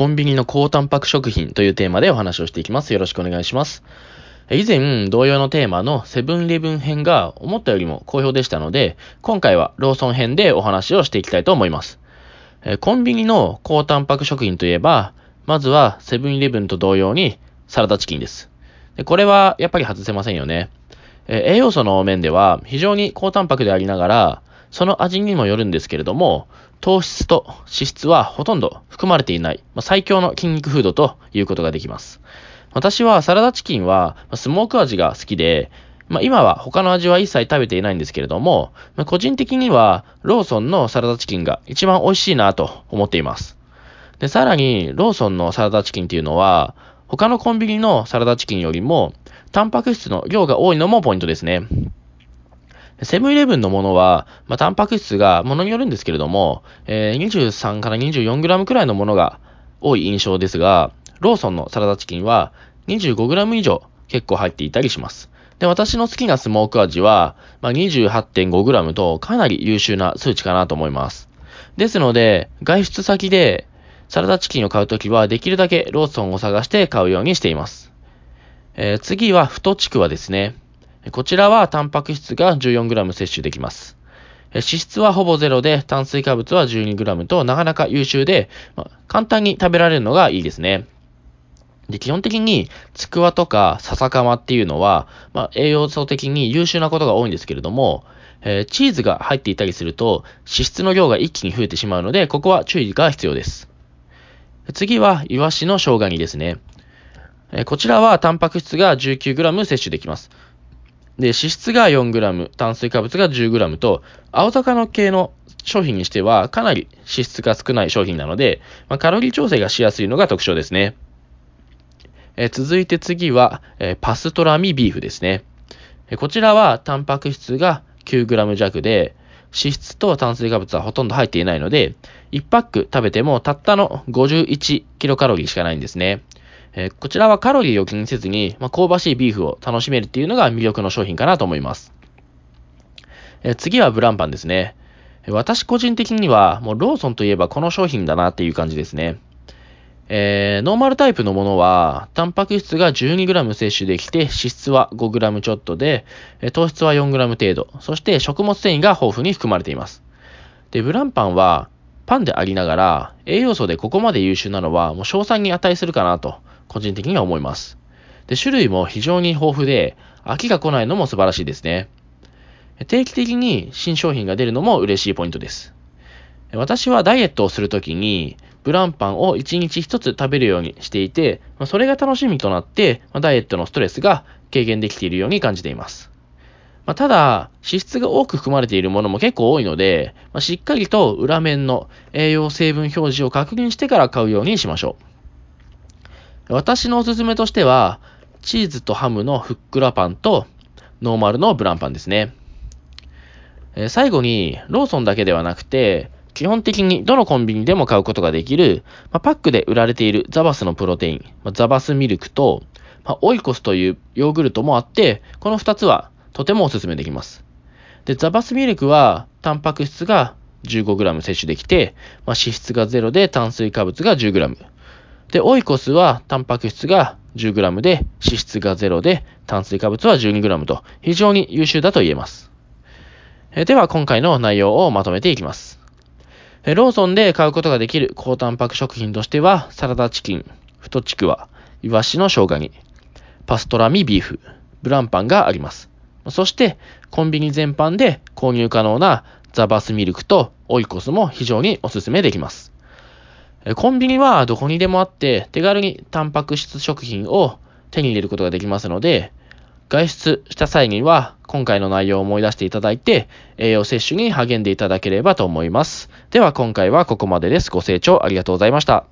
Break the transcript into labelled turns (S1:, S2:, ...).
S1: コンビニの高タンパク食品というテーマでお話をしていきます。よろしくお願いします。以前、同様のテーマのセブンイレブン編が思ったよりも好評でしたので、今回はローソン編でお話をしていきたいと思います。コンビニの高タンパク食品といえば、まずはセブンイレブンと同様にサラダチキンです。これはやっぱり外せませんよね。栄養素の面では非常に高タンパクでありながら、その味にもよるんですけれども、糖質と脂質はほとんど含まれていない、まあ、最強の筋肉フードということができます。私はサラダチキンはスモーク味が好きで、まあ、今は他の味は一切食べていないんですけれども、まあ、個人的にはローソンのサラダチキンが一番美味しいなと思っています。で、さらにローソンのサラダチキンっていうのは、他のコンビニのサラダチキンよりも、タンパク質の量が多いのもポイントですね。セブンイレブンのものは、まあ、タンパク質がものによるんですけれども、えー、23から 24g くらいのものが多い印象ですが、ローソンのサラダチキンは 25g 以上結構入っていたりします。で、私の好きなスモーク味は、まあ、28.5g とかなり優秀な数値かなと思います。ですので、外出先でサラダチキンを買うときはできるだけローソンを探して買うようにしています。えー、次は太ちくわですね。こちらはタンパク質が 14g 摂取できます。脂質はほぼゼロで、炭水化物は 12g となかなか優秀で、まあ、簡単に食べられるのがいいですね。で、基本的に、ちくわとか笹かまっていうのは、まあ、栄養素的に優秀なことが多いんですけれども、えー、チーズが入っていたりすると、脂質の量が一気に増えてしまうので、ここは注意が必要です。次は、イワシの生姜煮ですね。えー、こちらは、タンパク質が 19g 摂取できます。で、脂質が 4g、炭水化物が 10g と、青魚系の商品にしてはかなり脂質が少ない商品なので、まあ、カロリー調整がしやすいのが特徴ですね。え、続いて次は、え、パストラミビーフですね。え、こちらはタンパク質が 9g 弱で、脂質と炭水化物はほとんど入っていないので、1パック食べてもたったの51キロカロリーしかないんですね。えー、こちらはカロリーを気にせずに、まあ、香ばしいビーフを楽しめるっていうのが魅力の商品かなと思います。えー、次はブランパンですね。私個人的には、もうローソンといえばこの商品だなっていう感じですね。えー、ノーマルタイプのものは、タンパク質が 12g 摂取できて、脂質は 5g ちょっとで、糖質は 4g 程度、そして食物繊維が豊富に含まれています。で、ブランパンは、パンでありながら、栄養素でここまで優秀なのは、もう賞賛に値するかなと個人的には思います。で、種類も非常に豊富で、飽きが来ないのも素晴らしいですね。定期的に新商品が出るのも嬉しいポイントです。私はダイエットをするときに、ブランパンを1日1つ食べるようにしていて、それが楽しみとなって、ダイエットのストレスが軽減できているように感じています。ま、ただ、脂質が多く含まれているものも結構多いので、ま、しっかりと裏面の栄養成分表示を確認してから買うようにしましょう。私のおすすめとしては、チーズとハムのふっくらパンと、ノーマルのブランパンですね。え、最後に、ローソンだけではなくて、基本的にどのコンビニでも買うことができる、まあ、パックで売られているザバスのプロテイン、まあ、ザバスミルクと、まあ、オイコスというヨーグルトもあって、この2つはとてもおすすめできます。で、ザバスミルクは、タンパク質が 15g 摂取できて、まあ、脂質が0で炭水化物が 10g。で、オイコスはタンパク質が 10g で脂質が0で炭水化物は 12g と非常に優秀だと言えます。えでは今回の内容をまとめていきます。ローソンで買うことができる高タンパク食品としてはサラダチキン、太ちくわ、イワシの生姜煮、パストラミビーフ、ブランパンがあります。そしてコンビニ全般で購入可能なザバスミルクとオイコスも非常におすすめできます。コンビニはどこにでもあって、手軽にタンパク質食品を手に入れることができますので、外出した際には今回の内容を思い出していただいて、栄養摂取に励んでいただければと思います。では今回はここまでです。ご清聴ありがとうございました。